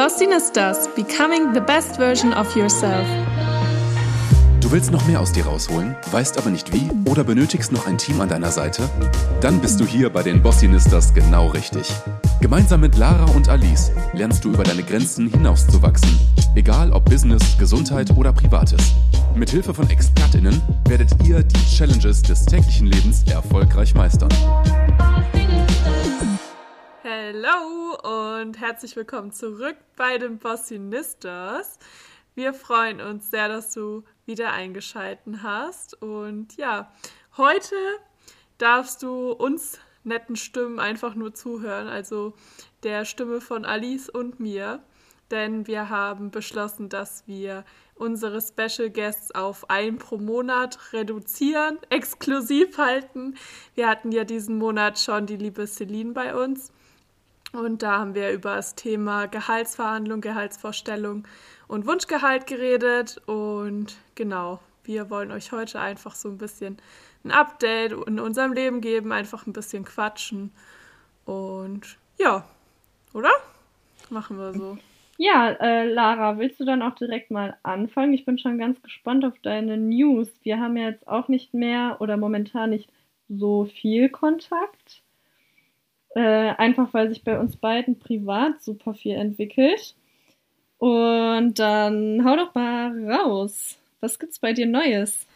Bossinistas, becoming the best version of yourself. Du willst noch mehr aus dir rausholen, weißt aber nicht wie oder benötigst noch ein Team an deiner Seite? Dann bist du hier bei den Bossinistas genau richtig. Gemeinsam mit Lara und Alice lernst du über deine Grenzen hinauszuwachsen. Egal ob Business, Gesundheit oder Privates. Mit Hilfe von ExpertInnen werdet ihr die Challenges des täglichen Lebens erfolgreich meistern. Hallo und herzlich willkommen zurück bei den Bossinistas. Wir freuen uns sehr, dass du wieder eingeschalten hast. Und ja, heute darfst du uns netten Stimmen einfach nur zuhören, also der Stimme von Alice und mir. Denn wir haben beschlossen, dass wir unsere Special Guests auf ein pro Monat reduzieren, exklusiv halten. Wir hatten ja diesen Monat schon die liebe Celine bei uns. Und da haben wir über das Thema Gehaltsverhandlung, Gehaltsvorstellung und Wunschgehalt geredet. Und genau, wir wollen euch heute einfach so ein bisschen ein Update in unserem Leben geben, einfach ein bisschen quatschen. Und ja, oder? Machen wir so. Ja, äh, Lara, willst du dann auch direkt mal anfangen? Ich bin schon ganz gespannt auf deine News. Wir haben ja jetzt auch nicht mehr oder momentan nicht so viel Kontakt. Äh, einfach weil sich bei uns beiden privat super viel entwickelt. Und dann hau doch mal raus. Was gibt's bei dir Neues?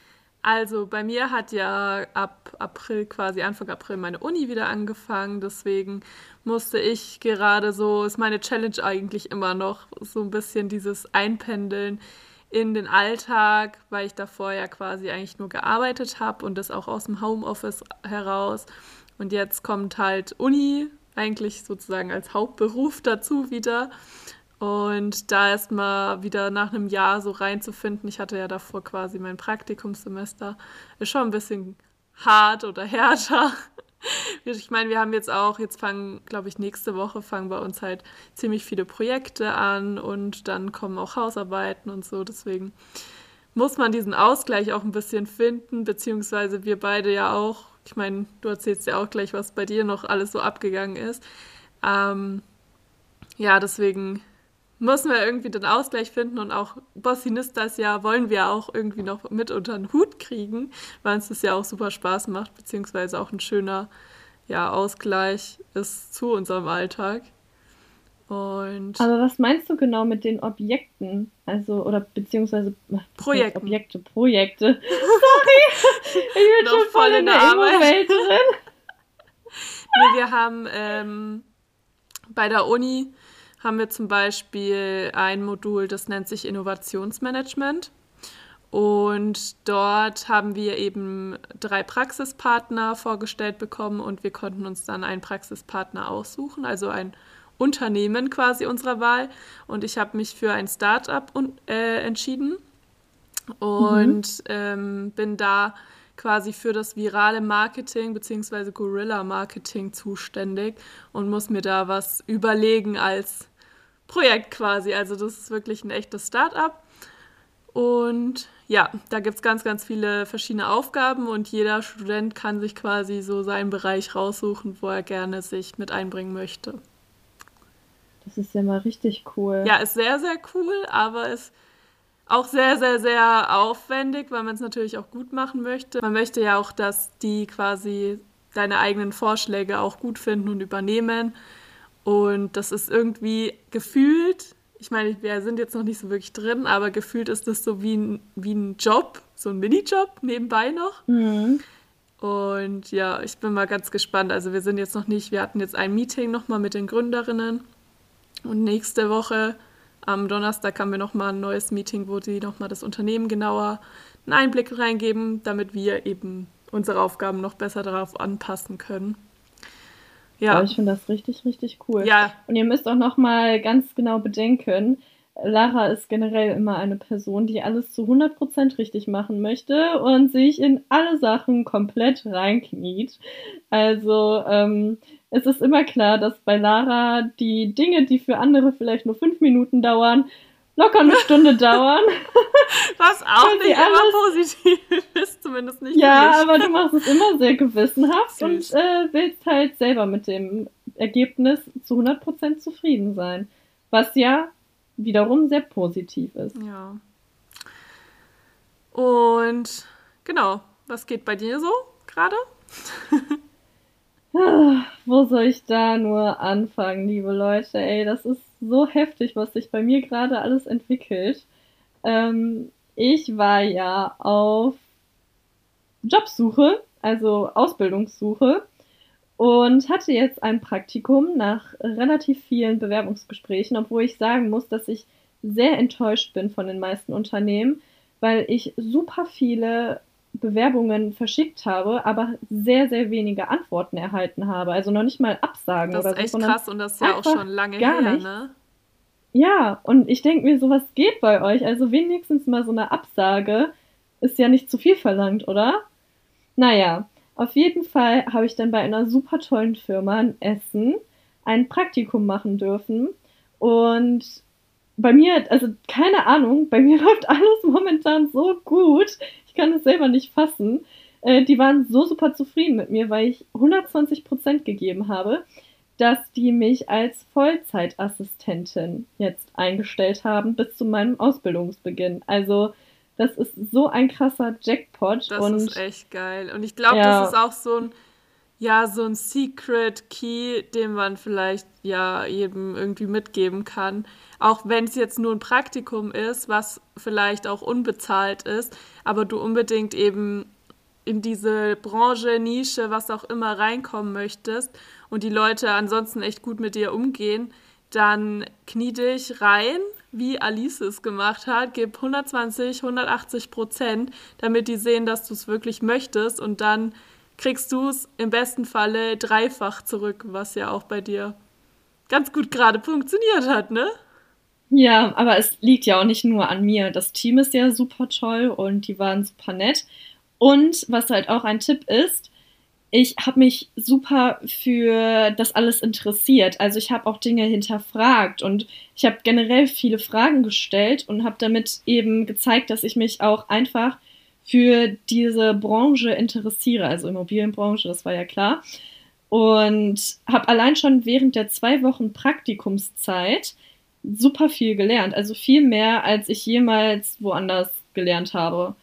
Also bei mir hat ja ab April, quasi Anfang April, meine Uni wieder angefangen. Deswegen musste ich gerade so, ist meine Challenge eigentlich immer noch, so ein bisschen dieses Einpendeln in den Alltag, weil ich davor ja quasi eigentlich nur gearbeitet habe und das auch aus dem Homeoffice heraus. Und jetzt kommt halt Uni eigentlich sozusagen als Hauptberuf dazu wieder. Und da erstmal wieder nach einem Jahr so reinzufinden, ich hatte ja davor quasi mein Praktikumssemester, ist schon ein bisschen hart oder härter. Ich meine, wir haben jetzt auch, jetzt fangen, glaube ich, nächste Woche fangen bei uns halt ziemlich viele Projekte an und dann kommen auch Hausarbeiten und so. Deswegen muss man diesen Ausgleich auch ein bisschen finden, beziehungsweise wir beide ja auch ich meine, du erzählst ja auch gleich, was bei dir noch alles so abgegangen ist. Ähm, ja, deswegen müssen wir irgendwie den Ausgleich finden und auch Bossinistas ja wollen wir auch irgendwie noch mit unter den Hut kriegen, weil uns das ja auch super Spaß macht, beziehungsweise auch ein schöner ja, Ausgleich ist zu unserem Alltag. Und Aber was meinst du genau mit den Objekten? Also, oder beziehungsweise Projekte. Objekte, Projekte. Sorry, ich bin schon voll in der Welt drin. nee, wir haben ähm, bei der Uni haben wir zum Beispiel ein Modul, das nennt sich Innovationsmanagement. Und dort haben wir eben drei Praxispartner vorgestellt bekommen und wir konnten uns dann einen Praxispartner aussuchen, also ein Unternehmen quasi unserer Wahl. Und ich habe mich für ein Startup äh, entschieden und mhm. ähm, bin da quasi für das virale Marketing bzw. Guerilla-Marketing zuständig und muss mir da was überlegen als Projekt quasi. Also das ist wirklich ein echtes Startup. Und ja, da gibt es ganz, ganz viele verschiedene Aufgaben und jeder Student kann sich quasi so seinen Bereich raussuchen, wo er gerne sich mit einbringen möchte. Das ist ja mal richtig cool. Ja, ist sehr, sehr cool, aber ist auch sehr, sehr, sehr aufwendig, weil man es natürlich auch gut machen möchte. Man möchte ja auch, dass die quasi deine eigenen Vorschläge auch gut finden und übernehmen. Und das ist irgendwie gefühlt, ich meine, wir sind jetzt noch nicht so wirklich drin, aber gefühlt ist das so wie ein, wie ein Job, so ein Minijob nebenbei noch. Mhm. Und ja, ich bin mal ganz gespannt. Also wir sind jetzt noch nicht, wir hatten jetzt ein Meeting nochmal mit den Gründerinnen und nächste Woche am Donnerstag haben wir nochmal ein neues Meeting, wo sie nochmal das Unternehmen genauer einen Einblick reingeben, damit wir eben unsere Aufgaben noch besser darauf anpassen können. Ja. ich finde das richtig, richtig cool. Ja. Und ihr müsst auch nochmal ganz genau bedenken, Lara ist generell immer eine Person, die alles zu 100% richtig machen möchte und sich in alle Sachen komplett reinkniet. Also ähm, es ist immer klar, dass bei Lara die Dinge, die für andere vielleicht nur fünf Minuten dauern, locker eine Stunde dauern. Was auch nicht immer positiv ist, zumindest nicht. Ja, aber du machst es immer sehr gewissenhaft Süß. und äh, willst halt selber mit dem Ergebnis zu 100% zufrieden sein. Was ja wiederum sehr positiv ist. Ja. Und genau, was geht bei dir so gerade? Ah, wo soll ich da nur anfangen, liebe Leute? Ey, das ist so heftig, was sich bei mir gerade alles entwickelt. Ähm, ich war ja auf Jobsuche, also Ausbildungssuche und hatte jetzt ein Praktikum nach relativ vielen Bewerbungsgesprächen, obwohl ich sagen muss, dass ich sehr enttäuscht bin von den meisten Unternehmen, weil ich super viele Bewerbungen verschickt habe, aber sehr, sehr wenige Antworten erhalten habe. Also noch nicht mal Absagen das oder so. Das ist echt krass und das ist ja auch schon lange her, ne? Ja, und ich denke mir, sowas geht bei euch. Also wenigstens mal so eine Absage ist ja nicht zu viel verlangt, oder? Naja, auf jeden Fall habe ich dann bei einer super tollen Firma in Essen ein Praktikum machen dürfen. Und bei mir, also keine Ahnung, bei mir läuft alles momentan so gut. Ich kann es selber nicht fassen. Äh, die waren so super zufrieden mit mir, weil ich 120 Prozent gegeben habe, dass die mich als Vollzeitassistentin jetzt eingestellt haben bis zu meinem Ausbildungsbeginn. Also das ist so ein krasser Jackpot. Das und, ist echt geil. Und ich glaube, ja. das ist auch so ein, ja, so ein Secret Key, den man vielleicht ja jedem irgendwie mitgeben kann. Auch wenn es jetzt nur ein Praktikum ist, was vielleicht auch unbezahlt ist, aber du unbedingt eben in diese Branche, Nische, was auch immer reinkommen möchtest und die Leute ansonsten echt gut mit dir umgehen, dann knie dich rein, wie Alice es gemacht hat, gib 120, 180 Prozent, damit die sehen, dass du es wirklich möchtest und dann kriegst du es im besten Falle dreifach zurück, was ja auch bei dir ganz gut gerade funktioniert hat, ne? Ja, aber es liegt ja auch nicht nur an mir. Das Team ist ja super toll und die waren super nett. Und was halt auch ein Tipp ist, ich habe mich super für das alles interessiert. Also ich habe auch Dinge hinterfragt und ich habe generell viele Fragen gestellt und habe damit eben gezeigt, dass ich mich auch einfach für diese Branche interessiere, also Immobilienbranche, das war ja klar. Und habe allein schon während der zwei Wochen Praktikumszeit super viel gelernt, also viel mehr, als ich jemals woanders gelernt habe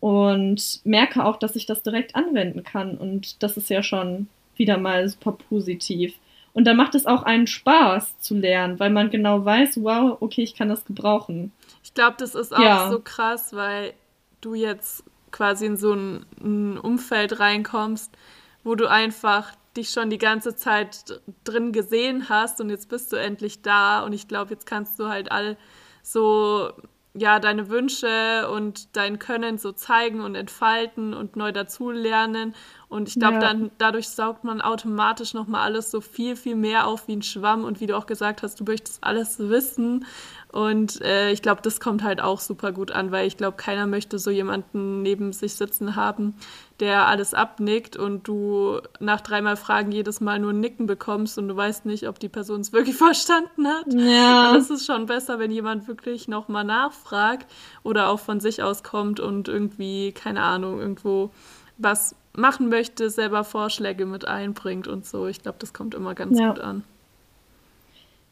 und merke auch, dass ich das direkt anwenden kann. Und das ist ja schon wieder mal super positiv. Und dann macht es auch einen Spaß zu lernen, weil man genau weiß, wow, okay, ich kann das gebrauchen. Ich glaube, das ist auch ja. so krass, weil du jetzt quasi in so ein, ein, Umfeld reinkommst, wo du einfach dich schon die ganze Zeit drin gesehen hast und jetzt bist du endlich da und ich glaube, jetzt kannst du halt all so ja, deine Wünsche und dein Können so zeigen und entfalten und neu dazulernen. Und ich glaube, ja. dann dadurch saugt man automatisch nochmal alles so viel, viel mehr auf wie ein Schwamm. Und wie du auch gesagt hast, du möchtest alles wissen. Und äh, ich glaube, das kommt halt auch super gut an, weil ich glaube, keiner möchte so jemanden neben sich sitzen haben, der alles abnickt und du nach dreimal Fragen jedes Mal nur ein Nicken bekommst und du weißt nicht, ob die Person es wirklich verstanden hat. Ja. Das ist schon besser, wenn jemand wirklich nochmal nachfragt oder auch von sich aus kommt und irgendwie, keine Ahnung, irgendwo was machen möchte, selber Vorschläge mit einbringt und so. Ich glaube, das kommt immer ganz ja. gut an.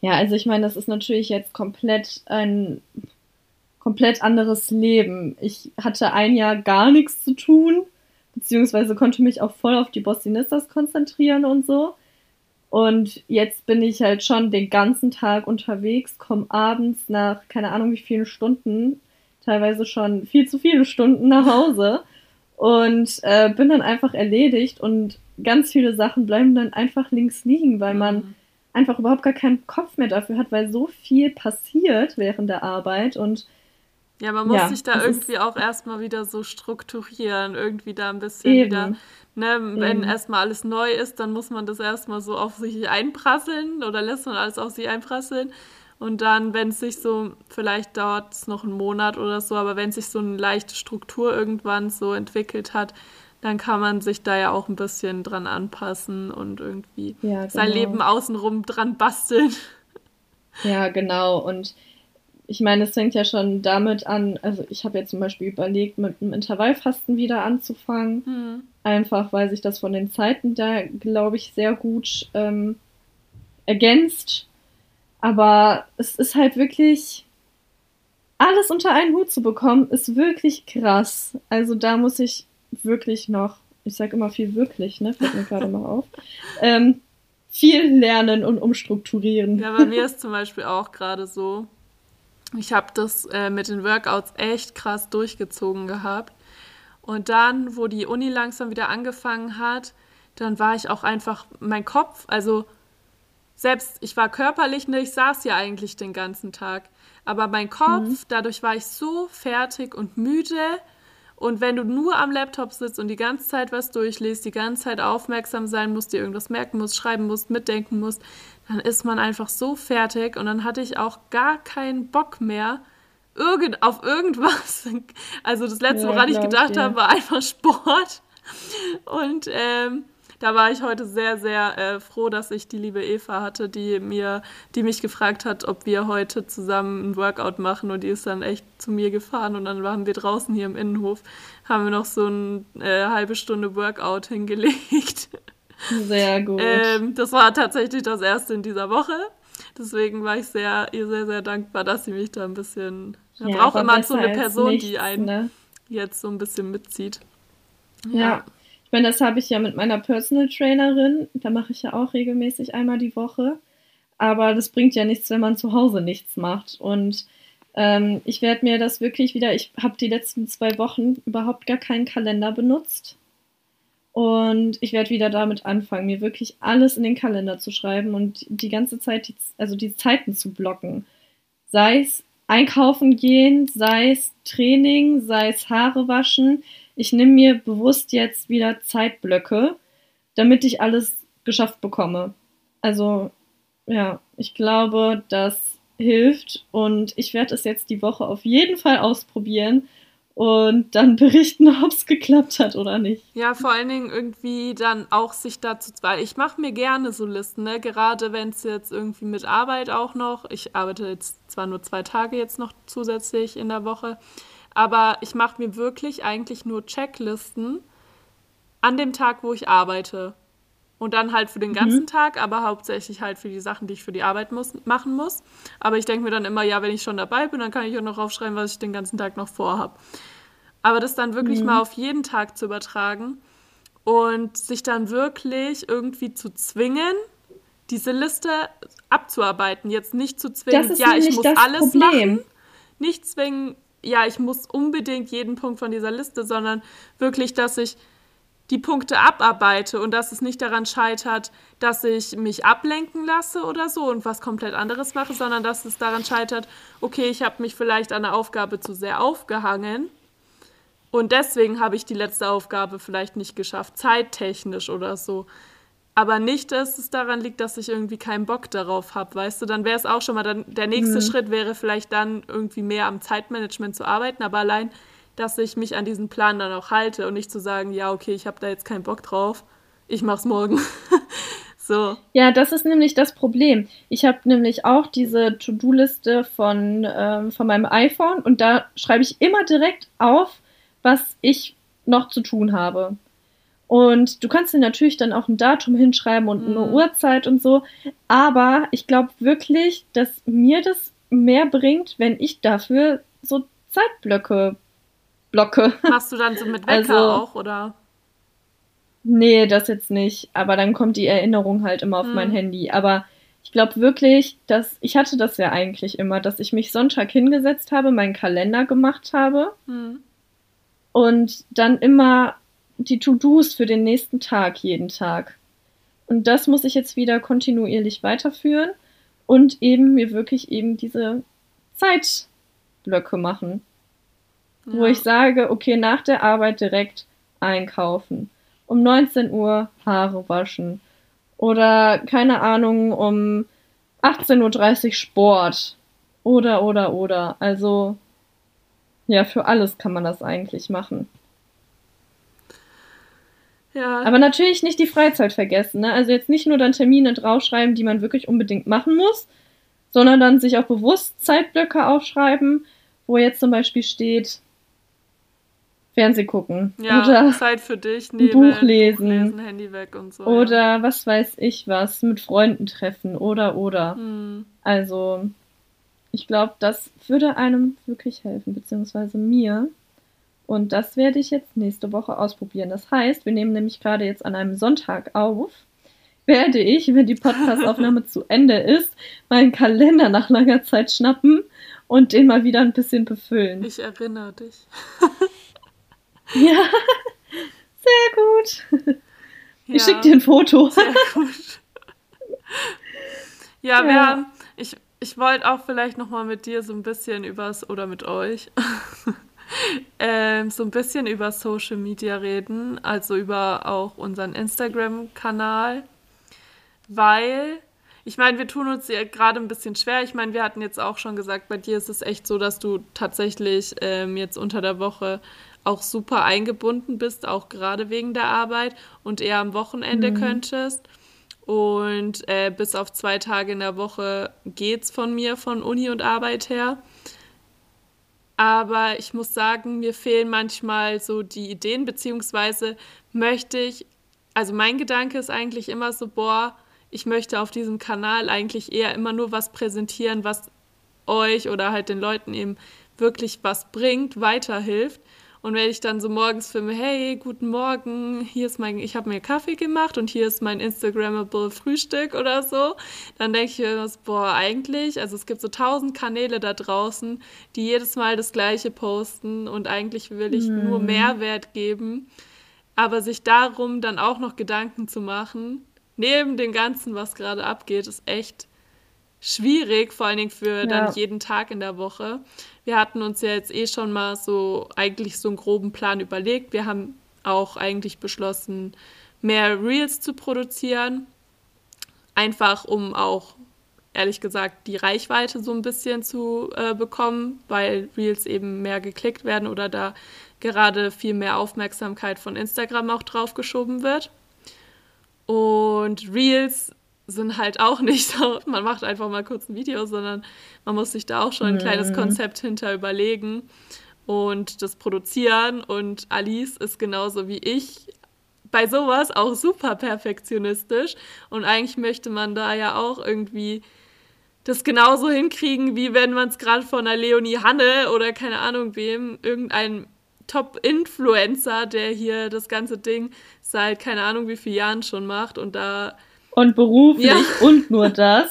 Ja, also ich meine, das ist natürlich jetzt komplett ein komplett anderes Leben. Ich hatte ein Jahr gar nichts zu tun, beziehungsweise konnte mich auch voll auf die Bossinistas konzentrieren und so. Und jetzt bin ich halt schon den ganzen Tag unterwegs, komme abends nach keine Ahnung wie vielen Stunden, teilweise schon viel zu viele Stunden nach Hause und äh, bin dann einfach erledigt und ganz viele Sachen bleiben dann einfach links liegen, weil man mhm einfach überhaupt gar keinen Kopf mehr dafür hat, weil so viel passiert während der Arbeit und ja, man muss ja, sich da irgendwie auch erstmal wieder so strukturieren, irgendwie da ein bisschen eben. wieder, ne, wenn erstmal alles neu ist, dann muss man das erstmal so auf sich einprasseln oder lässt man alles auf sich einprasseln. Und dann, wenn es sich so, vielleicht dauert es noch einen Monat oder so, aber wenn sich so eine leichte Struktur irgendwann so entwickelt hat, dann kann man sich da ja auch ein bisschen dran anpassen und irgendwie ja, genau. sein Leben außenrum dran basteln. Ja, genau. Und ich meine, es fängt ja schon damit an, also ich habe jetzt zum Beispiel überlegt, mit einem Intervallfasten wieder anzufangen. Hm. Einfach weil sich das von den Zeiten da, glaube ich, sehr gut ähm, ergänzt. Aber es ist halt wirklich, alles unter einen Hut zu bekommen, ist wirklich krass. Also da muss ich wirklich noch, ich sage immer viel wirklich, ne, fällt mir gerade mal auf, ähm, viel lernen und umstrukturieren. Ja, bei mir ist zum Beispiel auch gerade so, ich habe das äh, mit den Workouts echt krass durchgezogen gehabt. Und dann, wo die Uni langsam wieder angefangen hat, dann war ich auch einfach, mein Kopf, also selbst, ich war körperlich, ne, ich saß ja eigentlich den ganzen Tag. Aber mein Kopf, mhm. dadurch war ich so fertig und müde. Und wenn du nur am Laptop sitzt und die ganze Zeit was durchliest, die ganze Zeit aufmerksam sein musst, dir irgendwas merken musst, schreiben musst, mitdenken musst, dann ist man einfach so fertig. Und dann hatte ich auch gar keinen Bock mehr irgend, auf irgendwas. Also das letzte, ja, woran ich gedacht habe, war einfach Sport. Und ähm, da war ich heute sehr, sehr äh, froh, dass ich die liebe Eva hatte, die mir, die mich gefragt hat, ob wir heute zusammen ein Workout machen und die ist dann echt zu mir gefahren und dann waren wir draußen hier im Innenhof, haben wir noch so eine äh, halbe Stunde Workout hingelegt. Sehr gut. Ähm, das war tatsächlich das erste in dieser Woche. Deswegen war ich sehr, ihr sehr, sehr dankbar, dass sie mich da ein bisschen. Man ja, braucht immer so eine Person, nichts, die einen ne? jetzt so ein bisschen mitzieht. ja. ja. Ich meine, das habe ich ja mit meiner Personal Trainerin. Da mache ich ja auch regelmäßig einmal die Woche. Aber das bringt ja nichts, wenn man zu Hause nichts macht. Und ähm, ich werde mir das wirklich wieder, ich habe die letzten zwei Wochen überhaupt gar keinen Kalender benutzt. Und ich werde wieder damit anfangen, mir wirklich alles in den Kalender zu schreiben und die ganze Zeit, die, also die Zeiten zu blocken. Sei es einkaufen gehen, sei es Training, sei es Haare waschen ich nehme mir bewusst jetzt wieder Zeitblöcke, damit ich alles geschafft bekomme. Also ja, ich glaube, das hilft und ich werde es jetzt die Woche auf jeden Fall ausprobieren und dann berichten, ob es geklappt hat oder nicht. Ja, vor allen Dingen irgendwie dann auch sich dazu, weil ich mache mir gerne so Listen, ne? gerade wenn es jetzt irgendwie mit Arbeit auch noch, ich arbeite jetzt zwar nur zwei Tage jetzt noch zusätzlich in der Woche, aber ich mache mir wirklich eigentlich nur Checklisten an dem Tag, wo ich arbeite. Und dann halt für den ganzen mhm. Tag, aber hauptsächlich halt für die Sachen, die ich für die Arbeit muss, machen muss. Aber ich denke mir dann immer, ja, wenn ich schon dabei bin, dann kann ich auch noch aufschreiben, was ich den ganzen Tag noch vorhab. Aber das dann wirklich mhm. mal auf jeden Tag zu übertragen und sich dann wirklich irgendwie zu zwingen, diese Liste abzuarbeiten. Jetzt nicht zu zwingen, ja, ich muss alles Problem. machen. Nicht zwingen, ja, ich muss unbedingt jeden Punkt von dieser Liste, sondern wirklich, dass ich die Punkte abarbeite und dass es nicht daran scheitert, dass ich mich ablenken lasse oder so und was komplett anderes mache, sondern dass es daran scheitert, okay, ich habe mich vielleicht an der Aufgabe zu sehr aufgehangen und deswegen habe ich die letzte Aufgabe vielleicht nicht geschafft, zeittechnisch oder so aber nicht, dass es daran liegt, dass ich irgendwie keinen Bock darauf habe, weißt du, dann wäre es auch schon mal, dann, der nächste mhm. Schritt wäre vielleicht dann irgendwie mehr am Zeitmanagement zu arbeiten, aber allein, dass ich mich an diesen Plan dann auch halte und nicht zu sagen, ja, okay, ich habe da jetzt keinen Bock drauf, ich mach's morgen. so. Ja, das ist nämlich das Problem. Ich habe nämlich auch diese To-Do-Liste von, ähm, von meinem iPhone und da schreibe ich immer direkt auf, was ich noch zu tun habe. Und du kannst dir natürlich dann auch ein Datum hinschreiben und eine mhm. Uhrzeit und so. Aber ich glaube wirklich, dass mir das mehr bringt, wenn ich dafür so Zeitblöcke blocke. Machst du dann so mit Wecker also, auch, oder? Nee, das jetzt nicht. Aber dann kommt die Erinnerung halt immer auf mhm. mein Handy. Aber ich glaube wirklich, dass ich hatte das ja eigentlich immer, dass ich mich Sonntag hingesetzt habe, meinen Kalender gemacht habe mhm. und dann immer die To-Dos für den nächsten Tag jeden Tag. Und das muss ich jetzt wieder kontinuierlich weiterführen und eben mir wirklich eben diese Zeitblöcke machen. Wo ich sage, okay, nach der Arbeit direkt einkaufen. Um 19 Uhr Haare waschen. Oder keine Ahnung, um 18.30 Uhr Sport. Oder, oder, oder. Also, ja, für alles kann man das eigentlich machen. Ja. Aber natürlich nicht die Freizeit vergessen. Ne? Also jetzt nicht nur dann Termine draufschreiben, die man wirklich unbedingt machen muss, sondern dann sich auch bewusst Zeitblöcke aufschreiben, wo jetzt zum Beispiel steht, Fernseh gucken. Ja, oder Zeit für dich, nehmen, Buch lesen, Buch lesen, Handy weg und so. Oder ja. was weiß ich was, mit Freunden treffen oder oder. Hm. Also, ich glaube, das würde einem wirklich helfen, beziehungsweise mir. Und das werde ich jetzt nächste Woche ausprobieren. Das heißt, wir nehmen nämlich gerade jetzt an einem Sonntag auf. Werde ich, wenn die Podcastaufnahme zu Ende ist, meinen Kalender nach langer Zeit schnappen und den mal wieder ein bisschen befüllen. Ich erinnere dich. ja, sehr gut. Ich ja, schicke dir ein Foto. Sehr gut. Ja, wir haben, ich, ich wollte auch vielleicht nochmal mit dir so ein bisschen übers, oder mit euch, ähm, so ein bisschen über Social Media reden, also über auch unseren Instagram-Kanal, weil ich meine, wir tun uns ja gerade ein bisschen schwer. Ich meine, wir hatten jetzt auch schon gesagt, bei dir ist es echt so, dass du tatsächlich ähm, jetzt unter der Woche auch super eingebunden bist, auch gerade wegen der Arbeit und eher am Wochenende mhm. könntest. Und äh, bis auf zwei Tage in der Woche geht's von mir, von Uni und Arbeit her. Aber ich muss sagen, mir fehlen manchmal so die Ideen, beziehungsweise möchte ich, also mein Gedanke ist eigentlich immer so, boah, ich möchte auf diesem Kanal eigentlich eher immer nur was präsentieren, was euch oder halt den Leuten eben wirklich was bringt, weiterhilft. Und wenn ich dann so morgens filme, hey, guten Morgen, hier ist mein, ich habe mir Kaffee gemacht und hier ist mein Instagrammable Frühstück oder so, dann denke ich mir, boah, eigentlich, also es gibt so tausend Kanäle da draußen, die jedes Mal das Gleiche posten und eigentlich will ich mm. nur Mehrwert geben. Aber sich darum dann auch noch Gedanken zu machen, neben dem Ganzen, was gerade abgeht, ist echt schwierig, vor allen Dingen für ja. dann jeden Tag in der Woche. Wir hatten uns ja jetzt eh schon mal so eigentlich so einen groben Plan überlegt. Wir haben auch eigentlich beschlossen, mehr Reels zu produzieren. Einfach um auch, ehrlich gesagt, die Reichweite so ein bisschen zu äh, bekommen, weil Reels eben mehr geklickt werden oder da gerade viel mehr Aufmerksamkeit von Instagram auch drauf geschoben wird. Und Reels sind halt auch nicht so, man macht einfach mal kurz ein Video, sondern man muss sich da auch schon ein mhm. kleines Konzept hinter überlegen und das produzieren. Und Alice ist genauso wie ich bei sowas auch super perfektionistisch. Und eigentlich möchte man da ja auch irgendwie das genauso hinkriegen, wie wenn man es gerade von einer Leonie Hanne oder keine Ahnung wem, irgendein Top-Influencer, der hier das ganze Ding seit keine Ahnung wie vielen Jahren schon macht und da. Und beruflich ja. und nur das.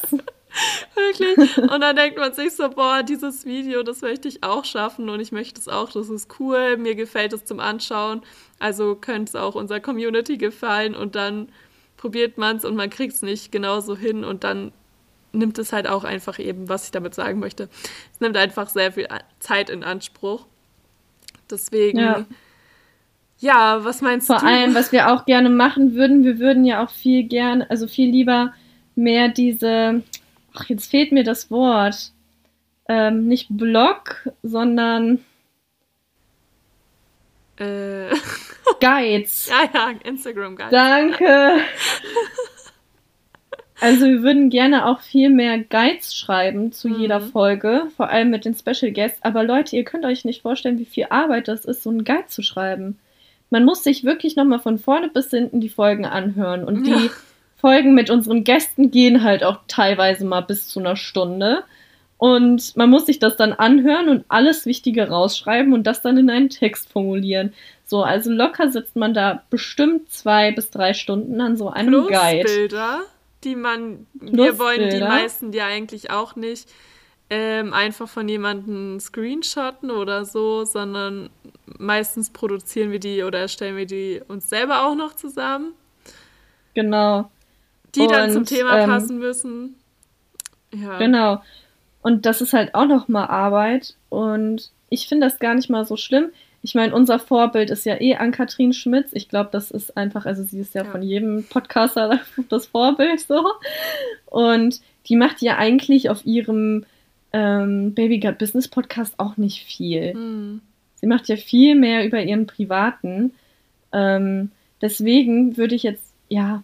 Wirklich. Und dann denkt man sich so, boah, dieses Video, das möchte ich auch schaffen und ich möchte es auch, das ist cool, mir gefällt es zum Anschauen. Also könnte es auch unserer Community gefallen und dann probiert man es und man kriegt es nicht genauso hin und dann nimmt es halt auch einfach eben, was ich damit sagen möchte. Es nimmt einfach sehr viel Zeit in Anspruch. Deswegen, ja, ja was meinst Vor du? Vor allem, was wir auch gerne machen würden, wir würden ja auch viel gerne, also viel lieber mehr diese, ach, jetzt fehlt mir das Wort, ähm, nicht Blog, sondern äh. Guides. ja, ja, Instagram Guides. Danke. Also wir würden gerne auch viel mehr Guides schreiben zu mhm. jeder Folge, vor allem mit den Special Guests. Aber Leute, ihr könnt euch nicht vorstellen, wie viel Arbeit das ist, so einen Guide zu schreiben. Man muss sich wirklich nochmal von vorne bis hinten die Folgen anhören. Und die ja. Folgen mit unseren Gästen gehen halt auch teilweise mal bis zu einer Stunde. Und man muss sich das dann anhören und alles Wichtige rausschreiben und das dann in einen Text formulieren. So, also locker sitzt man da bestimmt zwei bis drei Stunden an so einem Plus Guide. Bilder die man, wir wollen die meisten ja eigentlich auch nicht ähm, einfach von jemandem screenshotten oder so, sondern meistens produzieren wir die oder erstellen wir die uns selber auch noch zusammen. Genau. Die und, dann zum Thema ähm, passen müssen. Ja. Genau. Und das ist halt auch noch mal Arbeit und ich finde das gar nicht mal so schlimm ich meine, unser Vorbild ist ja eh Ann-Kathrin Schmitz. Ich glaube, das ist einfach, also sie ist ja, ja, von jedem Podcaster das Vorbild so. Und die macht ja eigentlich auf ihrem ähm, Baby Gut Business Podcast auch nicht viel. Mhm. Sie macht ja viel mehr über ihren privaten. Ähm, deswegen würde ich jetzt, ja,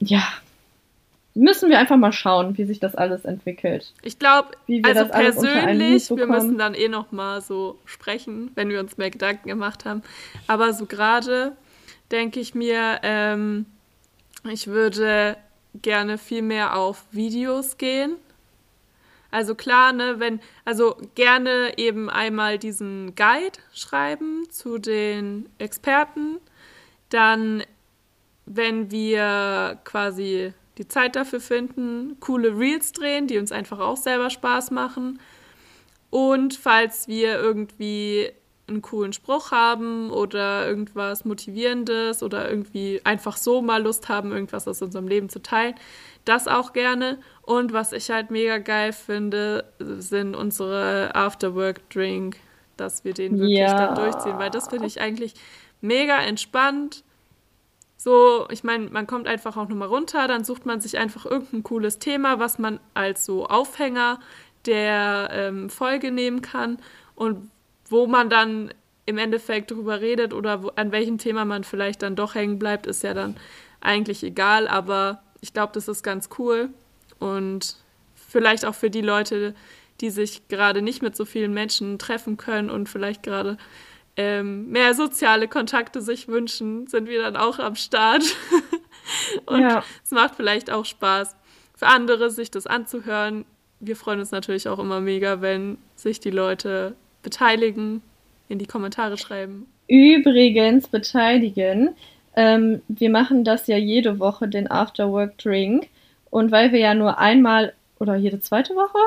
ja, müssen wir einfach mal schauen, wie sich das alles entwickelt. Ich glaube, also persönlich, wir müssen dann eh noch mal so sprechen, wenn wir uns mehr Gedanken gemacht haben. Aber so gerade denke ich mir, ähm, ich würde gerne viel mehr auf Videos gehen. Also klar, ne, wenn, also gerne eben einmal diesen Guide schreiben zu den Experten. Dann, wenn wir quasi die Zeit dafür finden, coole Reels drehen, die uns einfach auch selber Spaß machen. Und falls wir irgendwie einen coolen Spruch haben oder irgendwas Motivierendes oder irgendwie einfach so mal Lust haben, irgendwas aus unserem Leben zu teilen, das auch gerne. Und was ich halt mega geil finde, sind unsere Afterwork-Drink, dass wir den wirklich ja. dann durchziehen, weil das finde ich eigentlich mega entspannt. So, ich meine, man kommt einfach auch nochmal runter, dann sucht man sich einfach irgendein cooles Thema, was man als so Aufhänger der ähm, Folge nehmen kann und wo man dann im Endeffekt drüber redet oder wo, an welchem Thema man vielleicht dann doch hängen bleibt, ist ja dann eigentlich egal, aber ich glaube, das ist ganz cool und vielleicht auch für die Leute, die sich gerade nicht mit so vielen Menschen treffen können und vielleicht gerade ähm, mehr soziale Kontakte sich wünschen, sind wir dann auch am Start. und ja. es macht vielleicht auch Spaß für andere, sich das anzuhören. Wir freuen uns natürlich auch immer mega, wenn sich die Leute beteiligen, in die Kommentare schreiben. Übrigens beteiligen. Ähm, wir machen das ja jede Woche, den Afterwork Drink. Und weil wir ja nur einmal oder jede zweite Woche?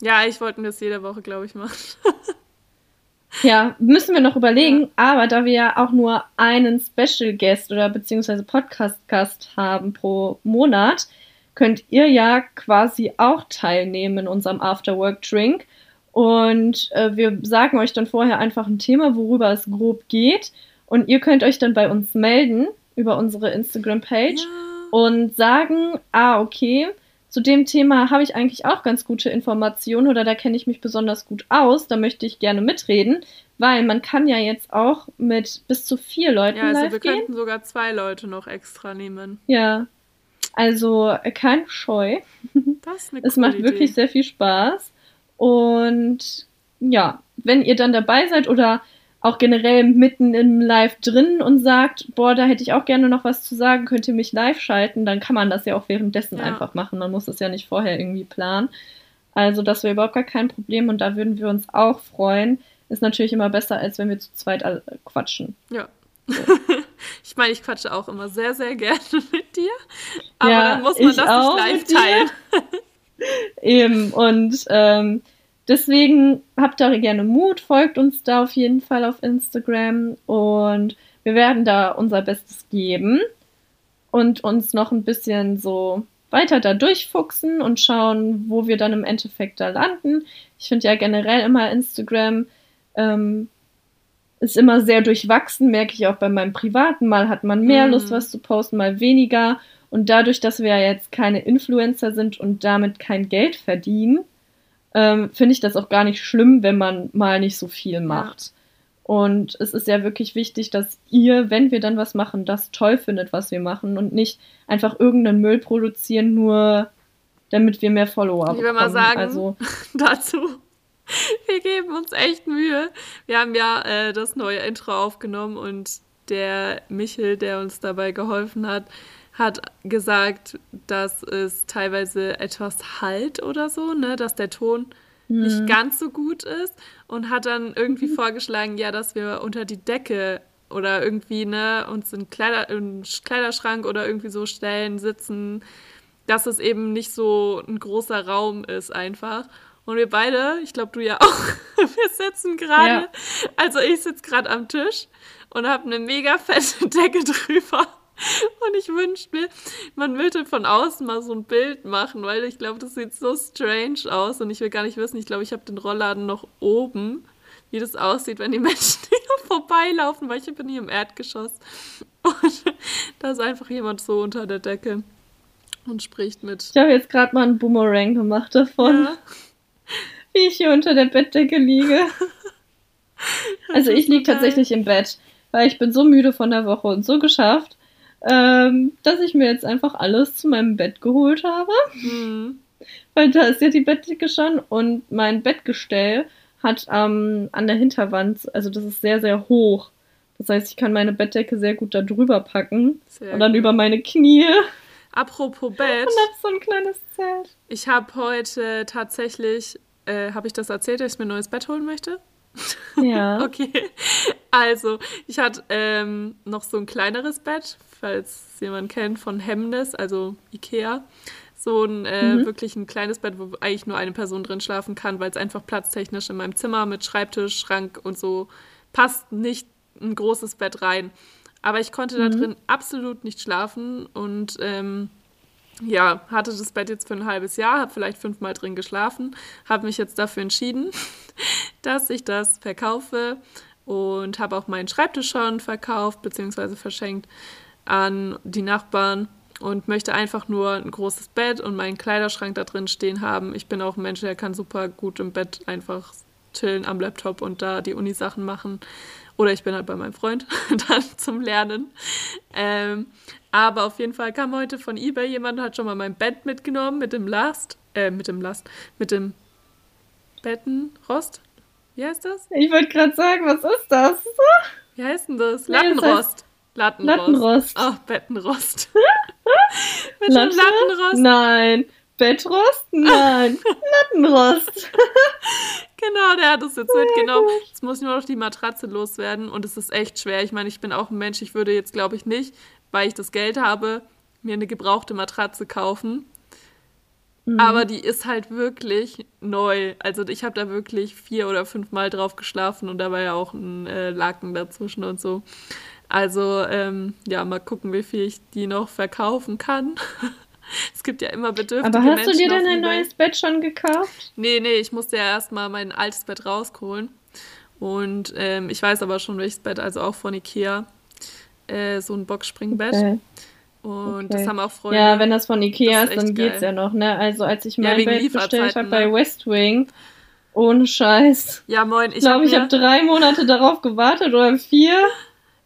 Ja, ich wollte das jede Woche, glaube ich, machen. ja, müssen wir noch überlegen. Ja. Aber da wir ja auch nur einen Special Guest oder beziehungsweise Podcast Gast haben pro Monat, könnt ihr ja quasi auch teilnehmen in unserem Afterwork Drink. Und äh, wir sagen euch dann vorher einfach ein Thema, worüber es grob geht. Und ihr könnt euch dann bei uns melden über unsere Instagram-Page ja. und sagen, ah, okay, zu dem Thema habe ich eigentlich auch ganz gute Informationen oder da kenne ich mich besonders gut aus, da möchte ich gerne mitreden, weil man kann ja jetzt auch mit bis zu vier Leuten. Ja, also live wir gehen. könnten sogar zwei Leute noch extra nehmen. Ja. Also äh, keine Scheu. Das ist eine Es macht Idee. wirklich sehr viel Spaß. Und ja, wenn ihr dann dabei seid oder auch generell mitten im Live drin und sagt, boah, da hätte ich auch gerne noch was zu sagen, könnt ihr mich live schalten, dann kann man das ja auch währenddessen ja. einfach machen. Man muss es ja nicht vorher irgendwie planen. Also das wäre überhaupt gar kein Problem und da würden wir uns auch freuen. Ist natürlich immer besser, als wenn wir zu zweit quatschen. Ja. So. ich meine, ich quatsche auch immer sehr, sehr gerne mit dir. Aber ja, dann muss man das nicht live teilen. Eben, und ähm, deswegen habt da gerne Mut, folgt uns da auf jeden Fall auf Instagram und wir werden da unser Bestes geben und uns noch ein bisschen so weiter da durchfuchsen und schauen, wo wir dann im Endeffekt da landen. Ich finde ja generell immer Instagram ähm, ist immer sehr durchwachsen, merke ich auch bei meinem privaten. Mal hat man mehr mhm. Lust, was zu posten, mal weniger. Und dadurch, dass wir ja jetzt keine Influencer sind und damit kein Geld verdienen, ähm, finde ich das auch gar nicht schlimm, wenn man mal nicht so viel macht. Ja. Und es ist ja wirklich wichtig, dass ihr, wenn wir dann was machen, das toll findet, was wir machen und nicht einfach irgendeinen Müll produzieren, nur damit wir mehr Follower bekommen. Ich will mal sagen, also, dazu, wir geben uns echt Mühe. Wir haben ja äh, das neue Intro aufgenommen und der Michel, der uns dabei geholfen hat, hat gesagt, dass es teilweise etwas halt oder so, ne, dass der Ton mhm. nicht ganz so gut ist und hat dann irgendwie mhm. vorgeschlagen, ja, dass wir unter die Decke oder irgendwie, ne, uns in Kleider, in Kleiderschrank oder irgendwie so stellen, sitzen, dass es eben nicht so ein großer Raum ist einfach. Und wir beide, ich glaube du ja auch, wir sitzen gerade, ja. also ich sitze gerade am Tisch und habe eine mega fette Decke drüber. Und ich wünschte mir, man würde von außen mal so ein Bild machen, weil ich glaube, das sieht so strange aus und ich will gar nicht wissen, ich glaube, ich habe den Rollladen noch oben, wie das aussieht, wenn die Menschen hier vorbeilaufen, weil ich bin hier im Erdgeschoss. Und da ist einfach jemand so unter der Decke und spricht mit. Ich habe jetzt gerade mal einen Boomerang gemacht davon, ja. wie ich hier unter der Bettdecke liege. Also ich liege tatsächlich im Bett, weil ich bin so müde von der Woche und so geschafft ähm, dass ich mir jetzt einfach alles zu meinem Bett geholt habe. Mhm. Weil da ist ja die Bettdecke schon und mein Bettgestell hat ähm, an der Hinterwand, also das ist sehr, sehr hoch. Das heißt, ich kann meine Bettdecke sehr gut da drüber packen sehr und dann gut. über meine Knie. Apropos Bett. Und hab so ein kleines Zelt. Ich habe heute tatsächlich, äh, habe ich das erzählt, dass ich mir ein neues Bett holen möchte? Ja. okay. Also, ich hatte ähm, noch so ein kleineres Bett, falls jemand kennt, von Hemnes, also Ikea. So ein äh, mhm. wirklich ein kleines Bett, wo eigentlich nur eine Person drin schlafen kann, weil es einfach platztechnisch in meinem Zimmer mit Schreibtisch, Schrank und so passt nicht ein großes Bett rein. Aber ich konnte mhm. da drin absolut nicht schlafen und ähm, ja, hatte das Bett jetzt für ein halbes Jahr, habe vielleicht fünfmal drin geschlafen, habe mich jetzt dafür entschieden, dass ich das verkaufe und habe auch meinen Schreibtisch schon verkauft bzw. verschenkt an die Nachbarn und möchte einfach nur ein großes Bett und meinen Kleiderschrank da drin stehen haben. Ich bin auch ein Mensch, der kann super gut im Bett einfach chillen am Laptop und da die Uni-Sachen machen. Oder ich bin halt bei meinem Freund dann zum Lernen. Ähm, aber auf jeden Fall kam heute von eBay jemand, hat schon mal mein Bett mitgenommen mit dem Last, äh, mit dem Last, mit dem Bettenrost. Wie heißt das? Ich wollte gerade sagen, was ist das? Wie heißt denn das? Lattenrost. Lattenrost. Lattenrost. Ach, Bettenrost. mit Latte? dem Lattenrost? Nein. Bettrost? Nein. Lattenrost. genau, der hat es jetzt mitgenommen. Jetzt muss nur noch die Matratze loswerden und es ist echt schwer. Ich meine, ich bin auch ein Mensch, ich würde jetzt, glaube ich, nicht, weil ich das Geld habe, mir eine gebrauchte Matratze kaufen. Mhm. Aber die ist halt wirklich neu. Also ich habe da wirklich vier oder fünf Mal drauf geschlafen und da war ja auch ein äh, Laken dazwischen und so. Also ähm, ja, mal gucken, wie viel ich die noch verkaufen kann. Es gibt ja immer bedürftige Aber hast Menschen du dir denn ein neues Bett schon gekauft? Nee, nee, ich musste ja erstmal mein altes Bett rausholen. Und ähm, ich weiß aber schon, welches Bett, also auch von Ikea. Äh, so ein Boxspringbett. Okay. Und okay. das haben auch Freunde. Ja, wenn das von Ikea ist, ist dann geht's ja noch, ne? Also als ich mein ja, Bett bestellt habe ne? bei Westwing, ohne Scheiß. Ja, moin. Ich glaube, ich habe drei Monate darauf gewartet oder vier.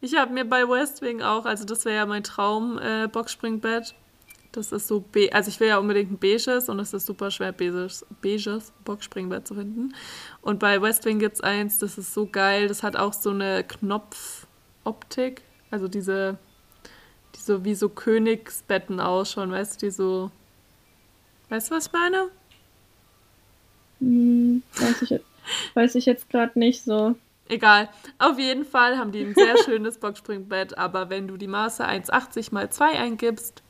Ich habe mir bei Westwing auch, also das wäre ja mein Traum, äh, Boxspringbett. Das ist so, be also ich will ja unbedingt ein beiges und es ist super schwer, beiges, beiges Boxspringbett zu finden. Und bei Westwing gibt es eins, das ist so geil, das hat auch so eine Knopfoptik, also diese, die so wie so Königsbetten ausschauen, weißt du, die so, weißt du, was ich meine? Hm, weiß ich, weiß ich jetzt gerade nicht so. Egal. Auf jeden Fall haben die ein sehr schönes Boxspringbett, aber wenn du die Maße 1,80 mal 2 eingibst,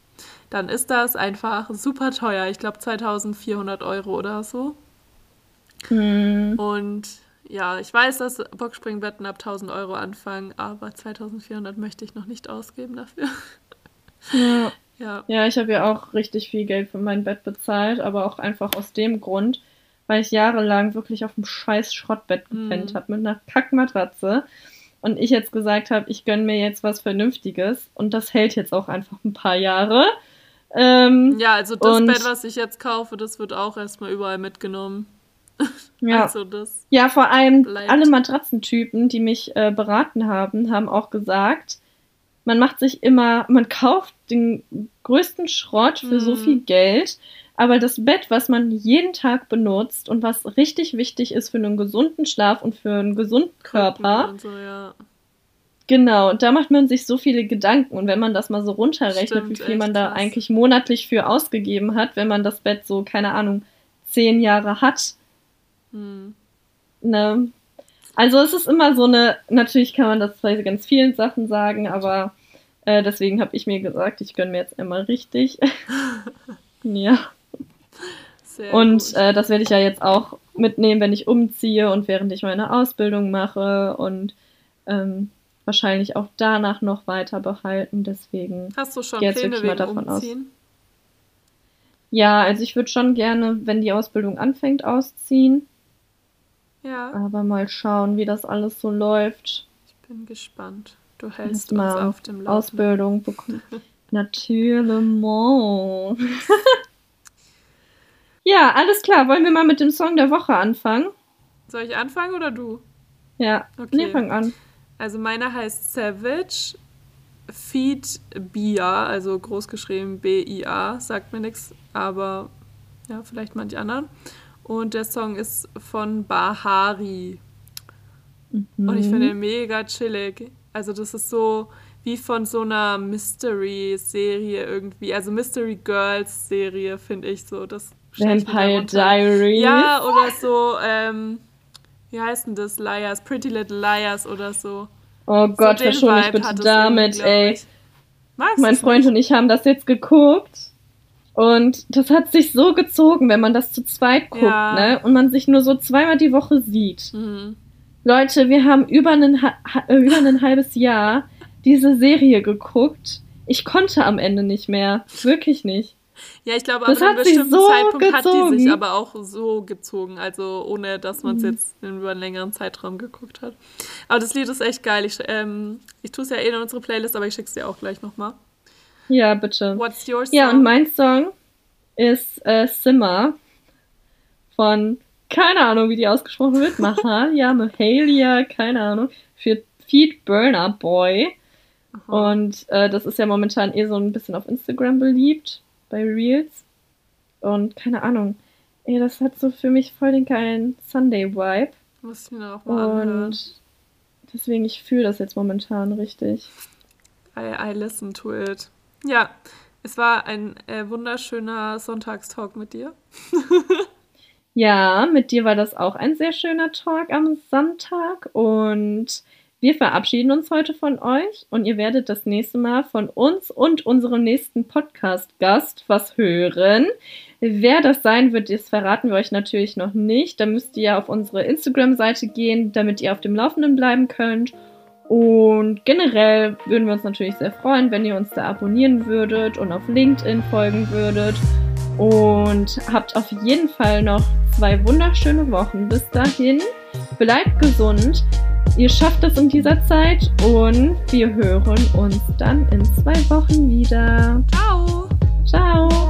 dann ist das einfach super teuer. Ich glaube 2400 Euro oder so. Mhm. Und ja, ich weiß, dass Boxspringbetten ab 1000 Euro anfangen, aber 2400 möchte ich noch nicht ausgeben dafür. Ja, ja. ja ich habe ja auch richtig viel Geld für mein Bett bezahlt, aber auch einfach aus dem Grund, weil ich jahrelang wirklich auf dem scheiß Schrottbett gepennt mhm. habe mit einer Kackmatratze. Und ich jetzt gesagt habe, ich gönne mir jetzt was Vernünftiges und das hält jetzt auch einfach ein paar Jahre. Ähm, ja, also das Bett, was ich jetzt kaufe, das wird auch erstmal überall mitgenommen. Ja, also ja vor allem bleibt. alle Matratzentypen, die mich äh, beraten haben, haben auch gesagt, man macht sich immer, man kauft den größten Schrott für mhm. so viel Geld, aber das Bett, was man jeden Tag benutzt und was richtig wichtig ist für einen gesunden Schlaf und für einen gesunden Körper, so, ja. Genau, da macht man sich so viele Gedanken. Und wenn man das mal so runterrechnet, Stimmt, wie viel man da krass. eigentlich monatlich für ausgegeben hat, wenn man das Bett so, keine Ahnung, zehn Jahre hat. Hm. Ne? Also es ist immer so eine, natürlich kann man das bei ganz vielen Sachen sagen, aber äh, deswegen habe ich mir gesagt, ich gönne mir jetzt einmal richtig. ja. Sehr und äh, das werde ich ja jetzt auch mitnehmen, wenn ich umziehe und während ich meine Ausbildung mache und ähm, wahrscheinlich auch danach noch weiter behalten. Deswegen hast du schon Pläne wegen davon Umziehen? Aus. Ja, also ich würde schon gerne, wenn die Ausbildung anfängt, ausziehen. Ja. Aber mal schauen, wie das alles so läuft. Ich bin gespannt. Du hältst uns auf dem Laufen. Ausbildung bekommen. Natürlich. ja, alles klar. Wollen wir mal mit dem Song der Woche anfangen? Soll ich anfangen oder du? Ja, okay. Nee, fang an. Also meiner heißt Savage Feed Bia, also groß geschrieben B-I-A, sagt mir nichts, aber ja, vielleicht manche anderen. Und der Song ist von Bahari. Mhm. Und ich finde ihn mega chillig. Also das ist so, wie von so einer Mystery-Serie irgendwie. Also Mystery Girls-Serie, finde ich so. Das Vampire Diaries. Ja, oder so, ähm, wie heißt denn das? Liars, Pretty Little Liars oder so. Oh Gott, so verschon mich bitte damit, ey. Magst mein Freund und ich haben das jetzt geguckt. Und das hat sich so gezogen, wenn man das zu zweit guckt, ja. ne? Und man sich nur so zweimal die Woche sieht. Mhm. Leute, wir haben über, einen, über ein halbes Jahr diese Serie geguckt. Ich konnte am Ende nicht mehr. Wirklich nicht. Ja, ich glaube, ab einem bestimmten so Zeitpunkt gezogen. hat die sich aber auch so gezogen, also ohne dass man es mhm. jetzt über einen längeren Zeitraum geguckt hat. Aber das Lied ist echt geil. Ich, ähm, ich tue es ja eh in unsere Playlist, aber ich schicke es dir auch gleich nochmal. Ja, bitte. What's your song? Ja, und mein Song ist äh, Simmer von, keine Ahnung, wie die ausgesprochen wird, Mahalia, Mahalia, keine Ahnung, für Feed Burner Boy. Aha. Und äh, das ist ja momentan eh so ein bisschen auf Instagram beliebt, bei Reels. Und keine Ahnung, ey, das hat so für mich voll den geilen Sunday-Vibe. Muss ich mir auch mal anhören. Und deswegen, ich fühle das jetzt momentan richtig. I, I listen to it. Ja, es war ein äh, wunderschöner Sonntagstalk mit dir. ja, mit dir war das auch ein sehr schöner Talk am Sonntag und wir verabschieden uns heute von euch und ihr werdet das nächste Mal von uns und unserem nächsten Podcast-Gast was hören. Wer das sein wird, das verraten wir euch natürlich noch nicht. Da müsst ihr auf unsere Instagram-Seite gehen, damit ihr auf dem Laufenden bleiben könnt. Und generell würden wir uns natürlich sehr freuen, wenn ihr uns da abonnieren würdet und auf LinkedIn folgen würdet. Und habt auf jeden Fall noch zwei wunderschöne Wochen. Bis dahin, bleibt gesund. Ihr schafft es in dieser Zeit und wir hören uns dann in zwei Wochen wieder. Ciao. Ciao.